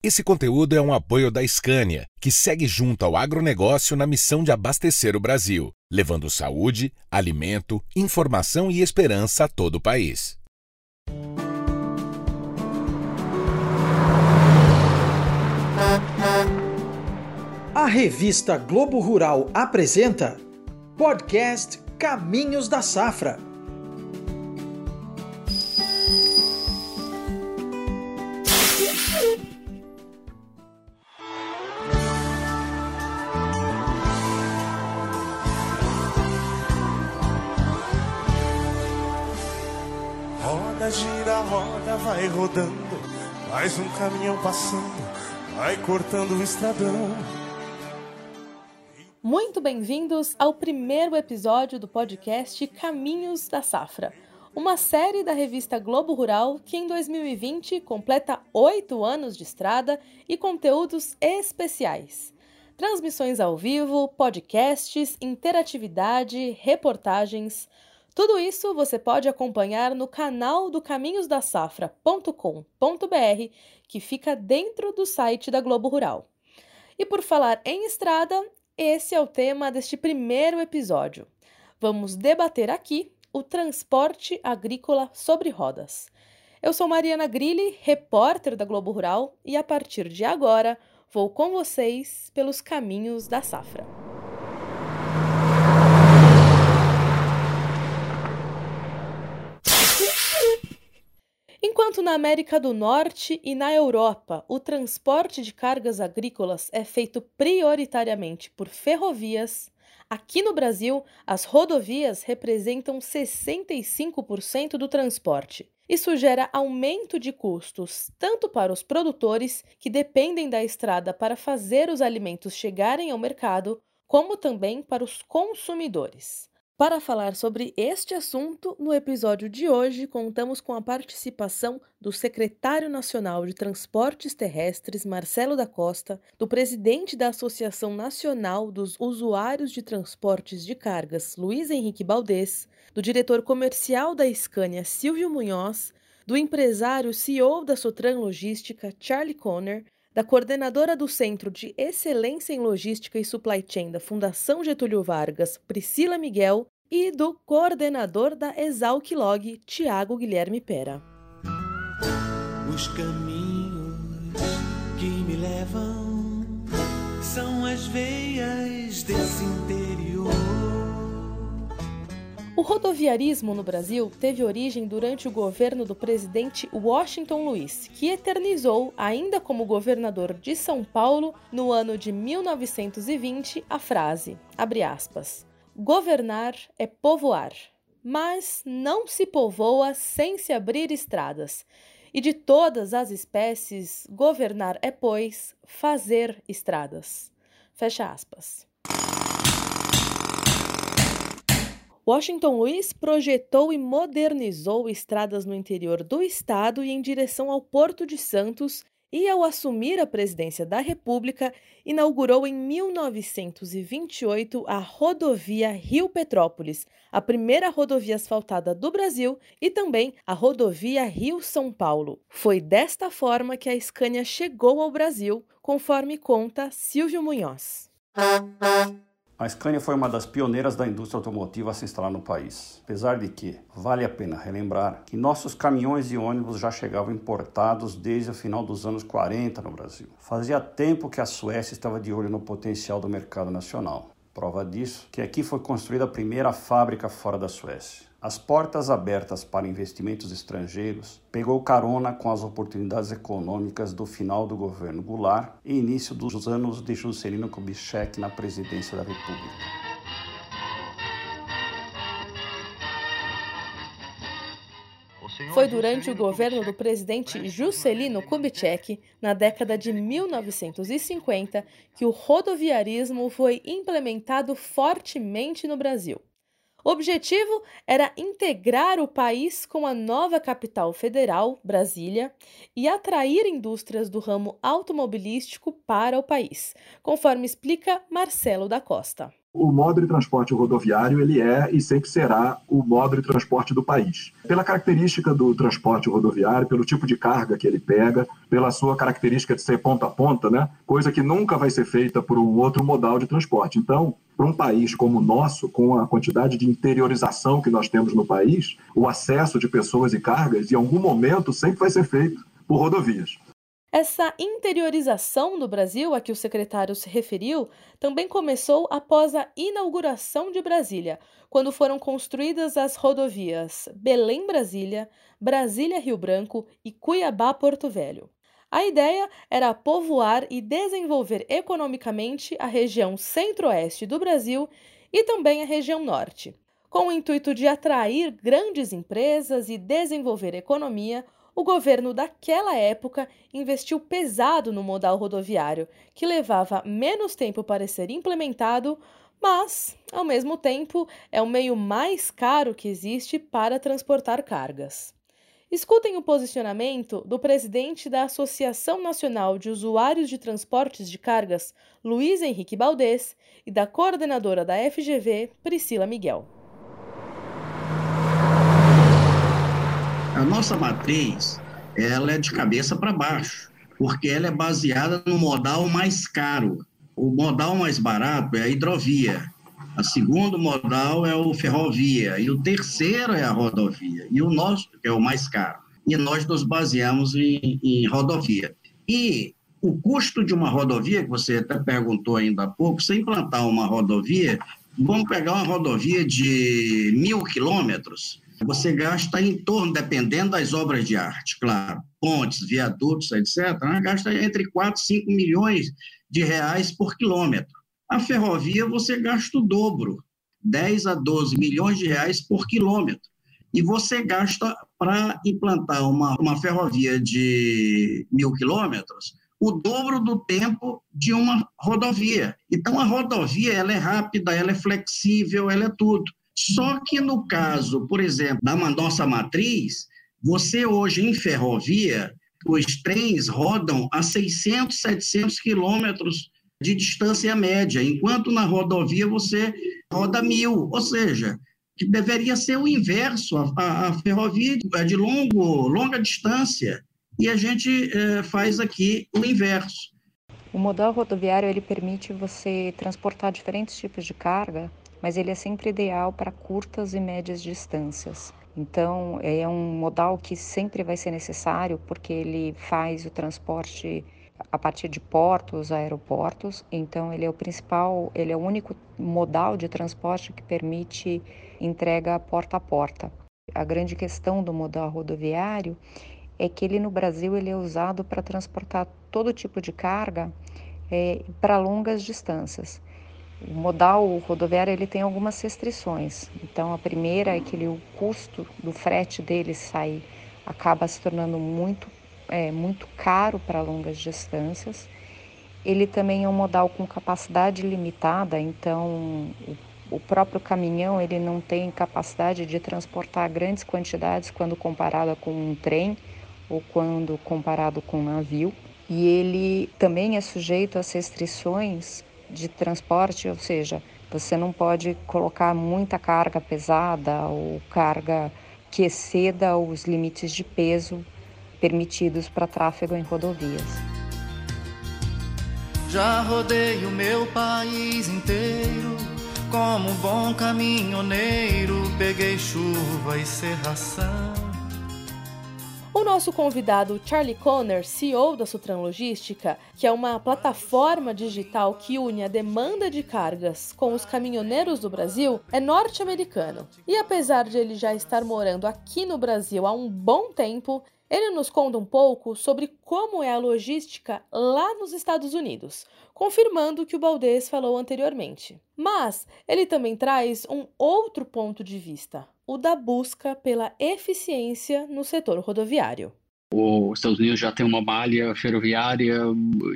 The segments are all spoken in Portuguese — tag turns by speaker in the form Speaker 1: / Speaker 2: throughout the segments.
Speaker 1: Esse conteúdo é um apoio da Scania, que segue junto ao agronegócio na missão de abastecer o Brasil, levando saúde, alimento, informação e esperança a todo o país.
Speaker 2: A revista Globo Rural apresenta Podcast Caminhos da Safra
Speaker 3: roda, vai rodando. Mais um caminhão passando, vai cortando o estradão.
Speaker 4: Muito bem-vindos ao primeiro episódio do podcast Caminhos da Safra, uma série da revista Globo Rural que em 2020 completa oito anos de estrada e conteúdos especiais. Transmissões ao vivo, podcasts, interatividade, reportagens tudo isso você pode acompanhar no canal do caminhosdasafra.com.br, que fica dentro do site da Globo Rural. E por falar em estrada, esse é o tema deste primeiro episódio. Vamos debater aqui o transporte agrícola sobre rodas. Eu sou Mariana Grilli, repórter da Globo Rural, e a partir de agora vou com vocês pelos caminhos da safra. Enquanto na América do Norte e na Europa o transporte de cargas agrícolas é feito prioritariamente por ferrovias, aqui no Brasil as rodovias representam 65% do transporte. Isso gera aumento de custos tanto para os produtores, que dependem da estrada para fazer os alimentos chegarem ao mercado, como também para os consumidores. Para falar sobre este assunto, no episódio de hoje contamos com a participação do secretário nacional de Transportes Terrestres, Marcelo da Costa, do presidente da Associação Nacional dos Usuários de Transportes de Cargas, Luiz Henrique Baldez, do diretor comercial da Scania, Silvio Munhoz, do empresário CEO da Sotran Logística, Charlie Conner, da coordenadora do Centro de Excelência em Logística e Supply Chain da Fundação Getúlio Vargas, Priscila Miguel, e do coordenador da Exalc Log, Tiago Guilherme Pera.
Speaker 5: Os caminhos que me levam são as veias desse
Speaker 4: o rodoviarismo no Brasil teve origem durante o governo do presidente Washington Luiz, que eternizou, ainda como governador de São Paulo, no ano de 1920, a frase, aspas, governar é povoar, mas não se povoa sem se abrir estradas. E de todas as espécies, governar é, pois, fazer estradas. Fecha aspas. Washington Luiz projetou e modernizou estradas no interior do estado e em direção ao Porto de Santos e, ao assumir a presidência da República, inaugurou em 1928 a rodovia Rio Petrópolis, a primeira rodovia asfaltada do Brasil, e também a rodovia Rio-São Paulo. Foi desta forma que a Scania chegou ao Brasil, conforme conta Silvio Munhoz.
Speaker 6: A Scania foi uma das pioneiras da indústria automotiva a se instalar no país. Apesar de que, vale a pena relembrar que nossos caminhões e ônibus já chegavam importados desde o final dos anos 40 no Brasil. Fazia tempo que a Suécia estava de olho no potencial do mercado nacional. Prova disso que aqui foi construída a primeira fábrica fora da Suécia. As portas abertas para investimentos estrangeiros pegou carona com as oportunidades econômicas do final do governo Goulart e início dos anos de Juscelino Kubitschek na presidência da República.
Speaker 4: Foi durante o governo do presidente Juscelino Kubitschek, na década de 1950, que o rodoviarismo foi implementado fortemente no Brasil. O objetivo era integrar o país com a nova capital federal, Brasília, e atrair indústrias do ramo automobilístico para o país, conforme explica Marcelo da Costa.
Speaker 7: o modo de transporte rodoviário ele é e sempre será o modo de transporte do país. Pela característica do transporte rodoviário, pelo tipo de carga que ele pega, pela sua característica de ser ponta a ponta, né? coisa que nunca vai ser feita por um outro modal de transporte. Então, para um país como o nosso, com a quantidade de interiorização que nós temos no país, o acesso de pessoas e cargas, em algum momento, sempre vai ser feito por rodovias.
Speaker 4: Essa interiorização do Brasil a que o secretário se referiu também começou após a inauguração de Brasília, quando foram construídas as rodovias Belém-Brasília, Brasília-Rio Branco e Cuiabá-Porto Velho. A ideia era povoar e desenvolver economicamente a região centro-oeste do Brasil e também a região norte. Com o intuito de atrair grandes empresas e desenvolver economia, o governo daquela época investiu pesado no modal rodoviário, que levava menos tempo para ser implementado, mas, ao mesmo tempo, é o meio mais caro que existe para transportar cargas. Escutem o posicionamento do presidente da Associação Nacional de Usuários de Transportes de Cargas, Luiz Henrique Baldez, e da coordenadora da FGV, Priscila Miguel.
Speaker 8: A nossa matriz, ela é de cabeça para baixo, porque ela é baseada no modal mais caro. O modal mais barato é a hidrovia. O segundo modal é o ferrovia e o terceiro é a rodovia. E o nosso que é o mais caro. E nós nos baseamos em, em rodovia. E o custo de uma rodovia, que você até perguntou ainda há pouco, você implantar uma rodovia, vamos pegar uma rodovia de mil quilômetros, você gasta em torno, dependendo das obras de arte, claro, pontes, viadutos, etc., né? gasta entre 4 e 5 milhões de reais por quilômetro. A ferrovia você gasta o dobro, 10 a 12 milhões de reais por quilômetro. E você gasta para implantar uma, uma ferrovia de mil quilômetros o dobro do tempo de uma rodovia. Então, a rodovia ela é rápida, ela é flexível, ela é tudo. Só que no caso, por exemplo, da nossa matriz, você hoje em ferrovia, os trens rodam a 600, 700 quilômetros de distância média, enquanto na rodovia você roda mil, ou seja, que deveria ser o inverso, a, a, a ferrovia é de longo, longa distância, e a gente é, faz aqui o inverso.
Speaker 9: O modal rodoviário ele permite você transportar diferentes tipos de carga mas ele é sempre ideal para curtas e médias distâncias. Então, é um modal que sempre vai ser necessário porque ele faz o transporte a partir de portos, aeroportos. Então, ele é o principal, ele é o único modal de transporte que permite entrega porta a porta. A grande questão do modal rodoviário é que ele no Brasil ele é usado para transportar todo tipo de carga é, para longas distâncias. O modal rodoviário ele tem algumas restrições. Então, a primeira é que ele, o custo do frete dele sair acaba se tornando muito, é, muito caro para longas distâncias. Ele também é um modal com capacidade limitada, então o, próprio caminhão ele não tem capacidade de transportar grandes quantidades quando comparado com um trem ou quando comparado com um navio. E ele também é sujeito às restrições de transporte, ou seja, você não pode colocar muita carga pesada ou carga que exceda os limites de peso permitidos para tráfego em rodovias.
Speaker 5: Já rodei o meu país inteiro, como um bom caminhoneiro, peguei chuva e serração
Speaker 4: o nosso convidado Charlie Conner, CEO da Sutran Logística, que é uma plataforma digital que une a demanda de cargas com os caminhoneiros do Brasil, é norte-americano. E apesar de ele já estar morando aqui no Brasil há um bom tempo, ele nos conta um pouco sobre como é a logística lá nos Estados Unidos, confirmando o que o Baldez falou anteriormente. Mas ele também traz um outro ponto de vista, o da busca pela eficiência no setor rodoviário.
Speaker 10: Os Estados Unidos já tem uma malha ferroviária,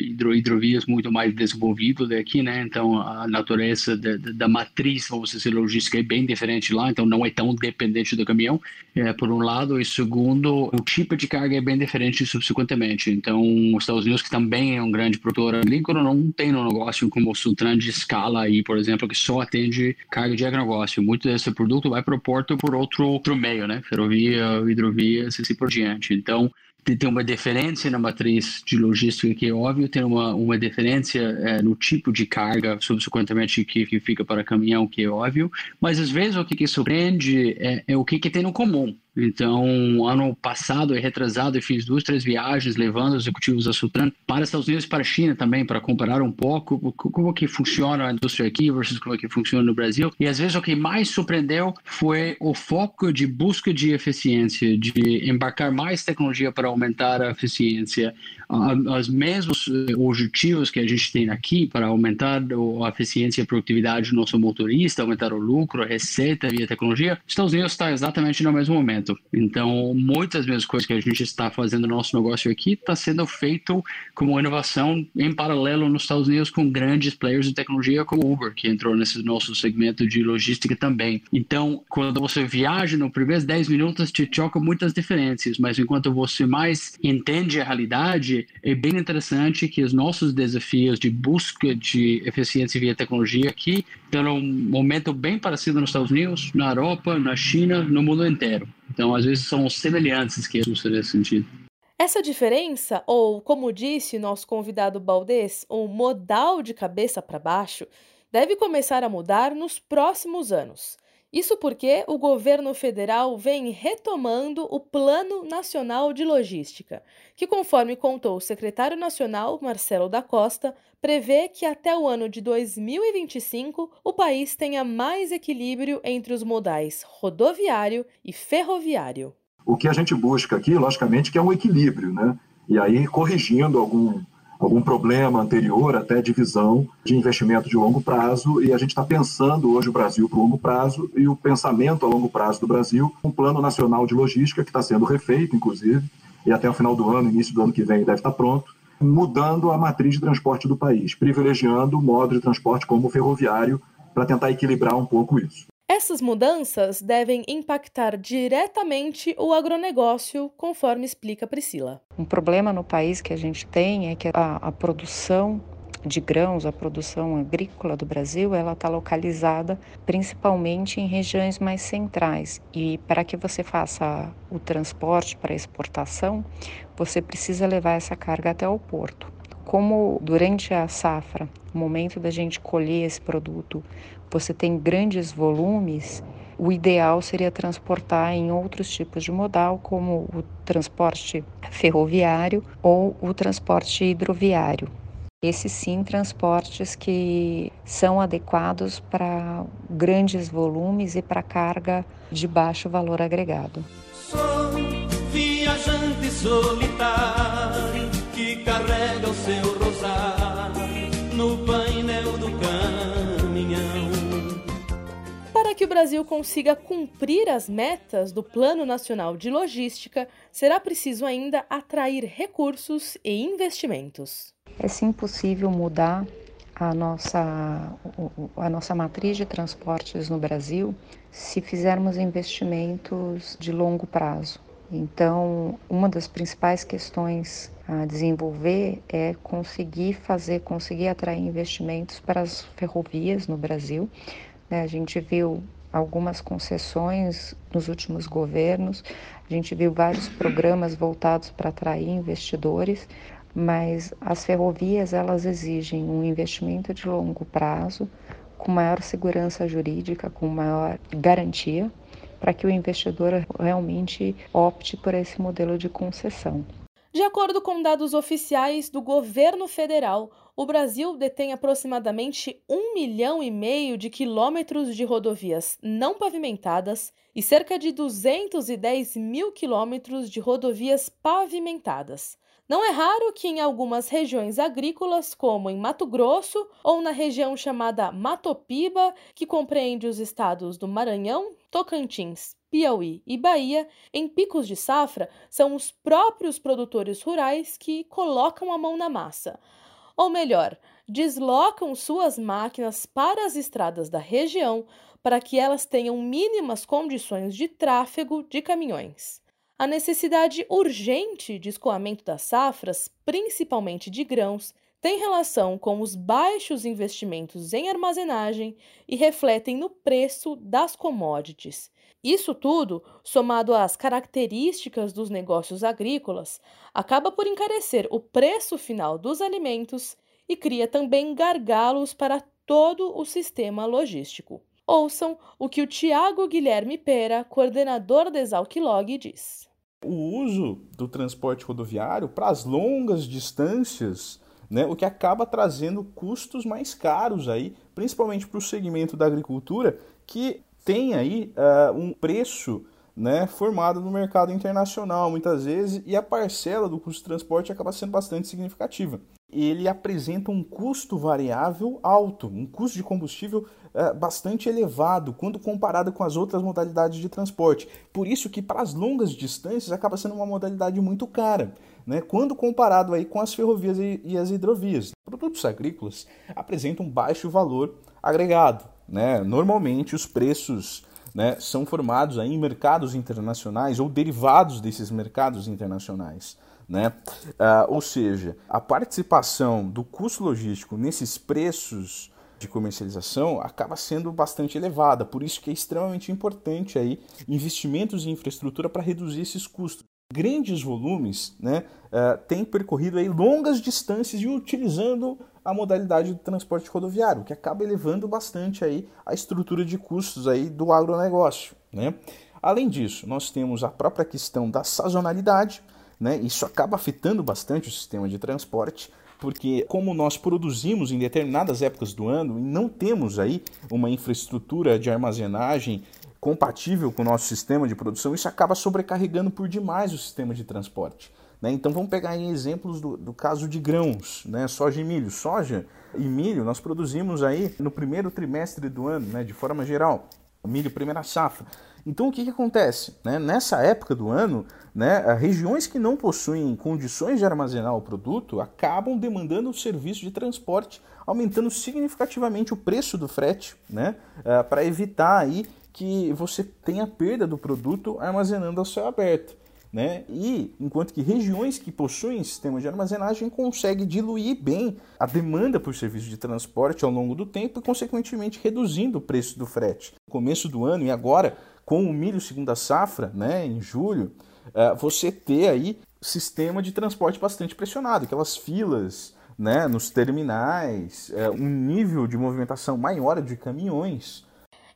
Speaker 10: hidro, hidrovias muito mais desenvolvido daqui, né? Então a natureza da, da, matriz, vamos dizer, logística é bem diferente lá, então não é tão dependente do caminhão, é, por um lado, e segundo, o tipo de carga é bem diferente subsequentemente. Então os Estados Unidos, que também é um grande produtor agrícola, não tem um negócio como o Sutran de escala aí, por exemplo, que só atende carga de agronegócio. Muito desse produto vai para o porto por outro, outro meio, né? Ferrovia, hidrovia, assim por diante. Então tem uma diferença na matriz de logística que é óbvio, tem uma, uma diferença é, no tipo de carga, subsequentemente, que, que fica para caminhão, que é óbvio, mas às vezes o que, que surpreende é, é o que, que tem no comum. Então, ano passado e retrasado, eu fiz duas, três viagens levando os executivos da Sutran para Estados Unidos para a China também, para comparar um pouco como que funciona a indústria aqui versus como que funciona no Brasil. E às vezes o que mais surpreendeu foi o foco de busca de eficiência, de embarcar mais tecnologia para aumentar a eficiência. Os mesmos eh, objetivos que a gente tem aqui para aumentar a eficiência e a produtividade do nosso motorista, aumentar o lucro, a receita via tecnologia, Estados Unidos está exatamente no mesmo momento. Então, muitas das coisas que a gente está fazendo no nosso negócio aqui está sendo feito como inovação em paralelo nos Estados Unidos com grandes players de tecnologia como Uber, que entrou nesse nosso segmento de logística também. Então, quando você viaja, nos primeiros 10 minutos te choca muitas diferenças, mas enquanto você mais entende a realidade, é bem interessante que os nossos desafios de busca de eficiência via tecnologia aqui estão um momento bem parecido nos Estados Unidos, na Europa, na China, no mundo inteiro. Então, às vezes, são semelhantes que assustam nesse sentido.
Speaker 4: Essa diferença, ou como disse nosso convidado Baldez, o modal de cabeça para baixo, deve começar a mudar nos próximos anos. Isso porque o governo federal vem retomando o Plano Nacional de Logística, que, conforme contou o secretário nacional Marcelo da Costa, prevê que até o ano de 2025 o país tenha mais equilíbrio entre os modais rodoviário e ferroviário.
Speaker 7: O que a gente busca aqui, logicamente, que é um equilíbrio, né? E aí corrigindo algum algum problema anterior, até de visão de investimento de longo prazo, e a gente está pensando hoje o Brasil para o longo prazo e o pensamento a longo prazo do Brasil, um plano nacional de logística que está sendo refeito, inclusive, e até o final do ano, início do ano que vem deve estar tá pronto, mudando a matriz de transporte do país, privilegiando o modo de transporte como ferroviário para tentar equilibrar um pouco isso.
Speaker 4: Essas mudanças devem impactar diretamente o agronegócio, conforme explica Priscila.
Speaker 9: Um problema no país que a gente tem é que a, a produção de grãos, a produção agrícola do Brasil, ela está localizada principalmente em regiões mais centrais. E para que você faça o transporte para exportação, você precisa levar essa carga até o porto. Como durante a safra, o momento da gente colher esse produto, você tem grandes volumes, o ideal seria transportar em outros tipos de modal, como o transporte ferroviário ou o transporte hidroviário. Esses sim transportes que são adequados para grandes volumes e para carga de baixo valor agregado.
Speaker 11: Sou viajante solitário que carrega o seu rosário no painel do caminhão.
Speaker 4: Que o Brasil consiga cumprir as metas do Plano Nacional de Logística, será preciso ainda atrair recursos e investimentos.
Speaker 9: É sim possível mudar a nossa, a nossa matriz de transportes no Brasil se fizermos investimentos de longo prazo. Então, uma das principais questões a desenvolver é conseguir fazer, conseguir atrair investimentos para as ferrovias no Brasil, né? A gente viu algumas concessões nos últimos governos, a gente viu vários programas voltados para atrair investidores, mas as ferrovias elas exigem um investimento de longo prazo, com maior segurança jurídica, com maior garantia, para que o investidor realmente opte por esse modelo de concessão.
Speaker 4: De acordo com dados oficiais do governo federal, o Brasil detém aproximadamente um milhão e meio de quilômetros de rodovias não pavimentadas e cerca de 210 mil quilômetros de rodovias pavimentadas. Não é raro que em algumas regiões agrícolas, como em Mato Grosso ou na região chamada Matopiba, que compreende os estados do Maranhão, Tocantins, Piauí e Bahia, em picos de safra, são os próprios produtores rurais que colocam a mão na massa. Ou melhor, deslocam suas máquinas para as estradas da região para que elas tenham mínimas condições de tráfego de caminhões. A necessidade urgente de escoamento das safras, principalmente de grãos, tem relação com os baixos investimentos em armazenagem e refletem no preço das commodities. Isso tudo, somado às características dos negócios agrícolas, acaba por encarecer o preço final dos alimentos e cria também gargalos para todo o sistema logístico. Ouçam o que o Tiago Guilherme Pera, coordenador da Exalquilog, diz.
Speaker 12: O uso do transporte rodoviário para as longas distâncias né, o que acaba trazendo custos mais caros aí, principalmente para o segmento da agricultura, que tem aí uh, um preço né, formado no mercado internacional muitas vezes e a parcela do custo de transporte acaba sendo bastante significativa. Ele apresenta um custo variável alto, um custo de combustível uh, bastante elevado quando comparado com as outras modalidades de transporte. Por isso que para as longas distâncias acaba sendo uma modalidade muito cara né, quando comparado aí com as ferrovias e, as hidrovias. Produtos agrícolas apresentam baixo valor agregado. Né? Normalmente os preços né, são formados aí em mercados internacionais ou derivados desses mercados internacionais. Né? Uh, ou seja, a participação do custo logístico nesses preços de comercialização acaba sendo bastante elevada, por isso que é extremamente importante aí investimentos em infraestrutura para reduzir esses custos grandes volumes, né, uh, têm percorrido aí longas distâncias e utilizando a modalidade do transporte rodoviário, que acaba elevando bastante aí a estrutura de custos aí do agronegócio. Né? Além disso, nós temos a própria questão da sazonalidade, né? isso acaba afetando bastante o sistema de transporte, porque como nós produzimos em determinadas épocas do ano e não temos aí uma infraestrutura de armazenagem compatível com o nosso sistema de produção, isso acaba sobrecarregando por demais o sistema de transporte. Né? Então vamos pegar aí exemplos do, do, caso de grãos, né? soja e milho. Soja e milho nós produzimos aí no primeiro trimestre do ano, né? de forma geral. Milho primeira safra. Então o que, que acontece? Né? Nessa época do ano, né, regiões que não possuem condições de armazenar o produto acabam demandando o serviço de transporte, aumentando significativamente o preço do frete, né, uh, para evitar aí que você tenha perda do produto armazenando ao céu aberto. Né? E enquanto que regiões que possuem sistema de armazenagem conseguem diluir bem a demanda por serviço de transporte ao longo do tempo e, consequentemente, reduzindo o preço do frete. No começo do ano e agora, com o milho segunda safra, né, em julho, uh, você ter aí sistema de transporte bastante pressionado, aquelas filas né, nos terminais, uh, um nível de movimentação maior de caminhões.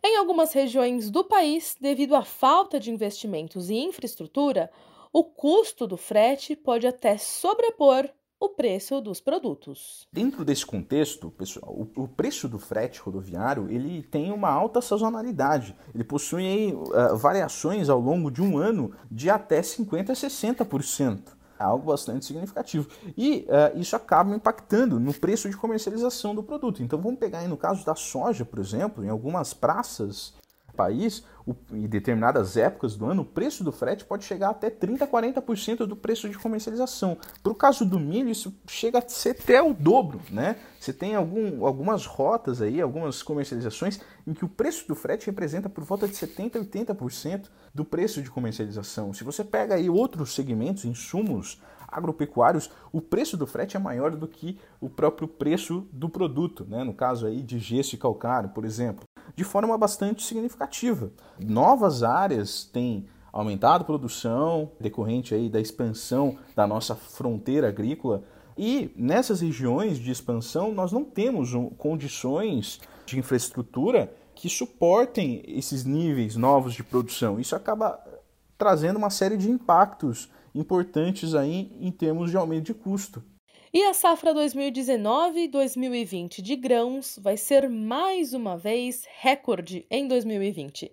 Speaker 4: Em algumas regiões do país, devido à falta de investimentos em infraestrutura, o custo do frete pode até sobrepor o preço dos produtos.
Speaker 12: Dentro desse contexto, pessoal, o, preço do frete rodoviário ele tem uma alta sazonalidade. Ele possui uh, variações ao longo de um ano de até 50% a 60%. Algo bastante significativo. E uh, isso acaba impactando no preço de comercialização do produto. Então vamos pegar aí no caso da soja, por exemplo, em algumas praças país, o, em determinadas épocas do ano, o preço do frete pode chegar até 30%, 40% do preço de comercialização. Para o caso do milho, isso chega a ser até o dobro. Né? Você tem algum, algumas rotas aí, algumas comercializações, em que o preço do frete representa por volta de 70%, 80% do preço de comercialização. Se você pega aí outros segmentos, insumos agropecuários, o preço do frete é maior do que o próprio preço do produto, né? no caso aí de gesso e calcário, por exemplo de forma bastante significativa. Novas áreas têm aumentado a produção decorrente aí da expansão da nossa fronteira agrícola e nessas regiões de expansão nós não temos condições de infraestrutura que suportem esses níveis novos de produção. Isso acaba trazendo uma série de impactos importantes aí em termos de aumento de custo.
Speaker 4: E a safra 2019-2020 de grãos vai ser mais uma vez recorde em 2020.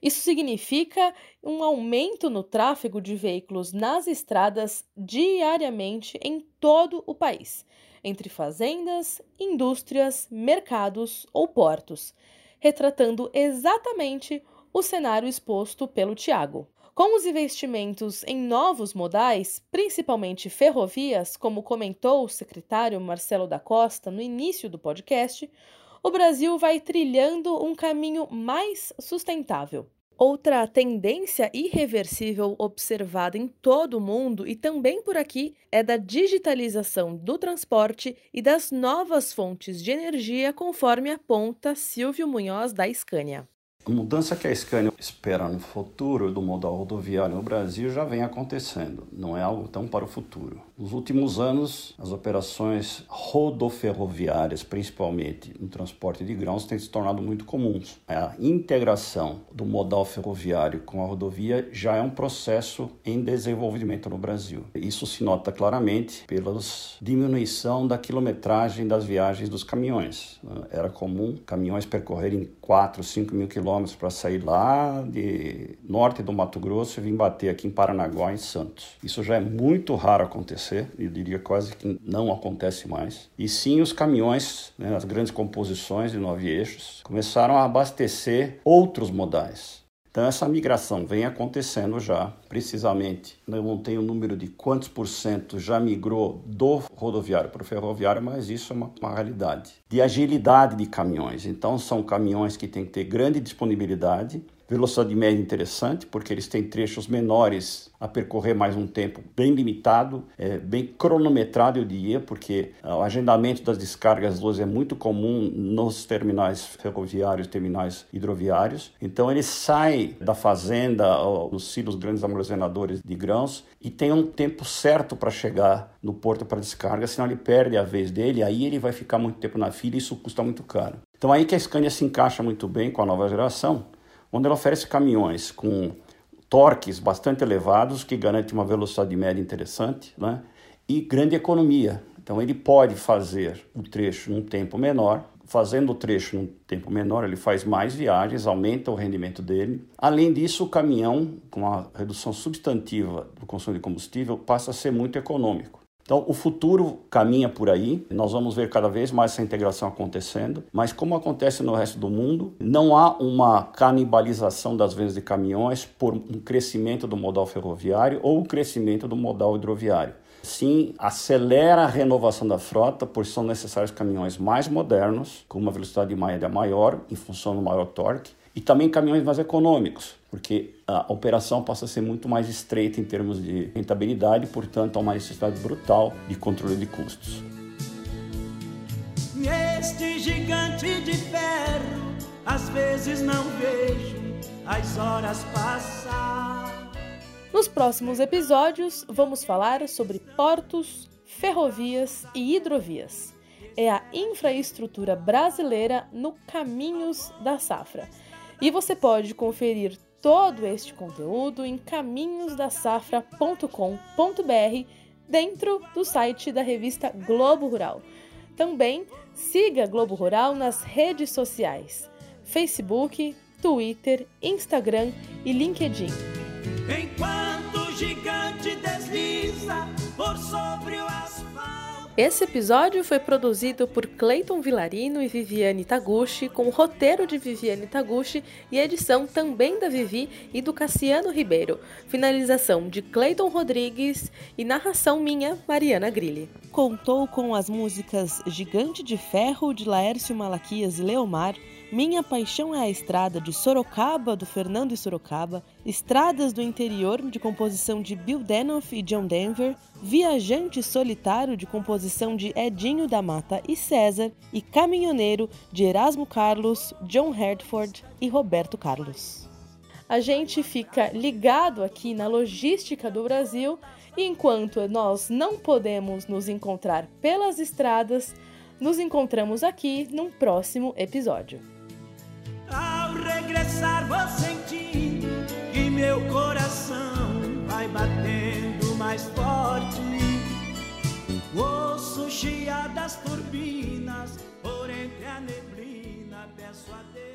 Speaker 4: Isso significa um aumento no tráfego de veículos nas estradas diariamente em todo o país, entre fazendas, indústrias, mercados ou portos, retratando exatamente o cenário exposto pelo Tiago. Com os investimentos em novos modais, principalmente ferrovias, como comentou o secretário Marcelo da Costa no início do podcast, o Brasil vai trilhando um caminho mais sustentável. Outra tendência irreversível observada em todo o mundo e também por aqui é da digitalização do transporte e das novas fontes de energia, conforme aponta Silvio Munhoz da Scania.
Speaker 6: A mudança que a Scania espera no futuro do modal rodoviário no Brasil já vem acontecendo, não é algo tão para o futuro. Nos últimos anos, as operações rodoferroviárias, principalmente no transporte de grãos, têm se tornado muito comuns. A integração do modal ferroviário com a rodovia já é um processo em desenvolvimento no Brasil. Isso se nota claramente pela diminuição da quilometragem das viagens dos caminhões. Era comum caminhões percorrerem 4, 5 mil quilômetros para sair lá de norte do Mato Grosso e vir bater aqui em Paranaguá, em Santos. Isso já é muito raro acontecer acontecer, eu diria quase que não acontece mais. E sim os caminhões, né, as grandes composições de nove eixos, começaram a abastecer outros modais. Então essa migração vem acontecendo já, precisamente. Eu não tenho o número de quantos por cento já migrou do rodoviário para o ferroviário, mas isso é uma, uma realidade. De agilidade de caminhões. Então são caminhões que têm que ter grande disponibilidade, Velocidade média interessante, porque eles têm trechos menores a percorrer mais um tempo bem limitado, é, bem cronometrado, eu diria, porque ah, o agendamento das descargas de luz é muito comum nos terminais ferroviários, terminais hidroviários. Então ele sai da fazenda, dos silos grandes armazenadores de grãos e tem um tempo certo para chegar no porto para descarga, senão ele perde a vez dele, aí ele vai ficar muito tempo na fila e isso custa muito caro. Então aí que a Scania se encaixa muito bem com a nova geração, onde ela oferece caminhões com torques bastante elevados, que garantem uma velocidade média interessante, né? e grande economia. Então ele pode fazer o trecho num tempo menor, fazendo o trecho num tempo menor, ele faz mais viagens, aumenta o rendimento dele. Além disso, o caminhão, com a redução substantiva do consumo de combustível, passa a ser muito econômico. Então, o futuro caminha por aí, nós vamos ver cada vez mais essa integração acontecendo, mas como acontece no resto do mundo, não há uma canibalização das vendas de caminhões por um crescimento do modal ferroviário ou o crescimento do modal hidroviário. Sim, acelera a renovação da frota, pois são necessários caminhões mais modernos, com uma velocidade média maior, em função do maior torque, e também caminhões mais econômicos, porque a operação passa a ser muito mais estreita em termos de rentabilidade, portanto, há uma necessidade brutal de controle de custos.
Speaker 11: Neste gigante de ferro, às vezes não vejo as horas passar.
Speaker 4: Nos próximos episódios, vamos falar sobre portos, ferrovias e hidrovias. É a infraestrutura brasileira no Caminhos da Safra e você pode conferir todo este conteúdo em caminhosdasafra.com.br dentro do site da revista Globo Rural. Também siga Globo Rural nas redes sociais: Facebook, Twitter, Instagram e LinkedIn. Enquanto o gigante desliza por sobre o esse episódio foi produzido por Cleiton Vilarino e Viviane Taguchi, com roteiro de Viviane Taguchi e edição também da Vivi e do Cassiano Ribeiro. Finalização de Cleiton Rodrigues e narração minha, Mariana Grilli. Contou com as músicas Gigante de Ferro, de Laércio Malaquias e Leomar, minha Paixão é a Estrada de Sorocaba, do Fernando e Sorocaba, Estradas do Interior, de composição de Bill Denoff e John Denver, Viajante Solitário, de composição de Edinho da Mata e César, e Caminhoneiro, de Erasmo Carlos, John Hertford e Roberto Carlos. A gente fica ligado aqui na logística do Brasil e enquanto nós não podemos nos encontrar pelas estradas, nos encontramos aqui num próximo episódio. Regressar vou sentindo que meu coração vai batendo mais forte. Ouço chiar das turbinas por entre a neblina, peço a Deus.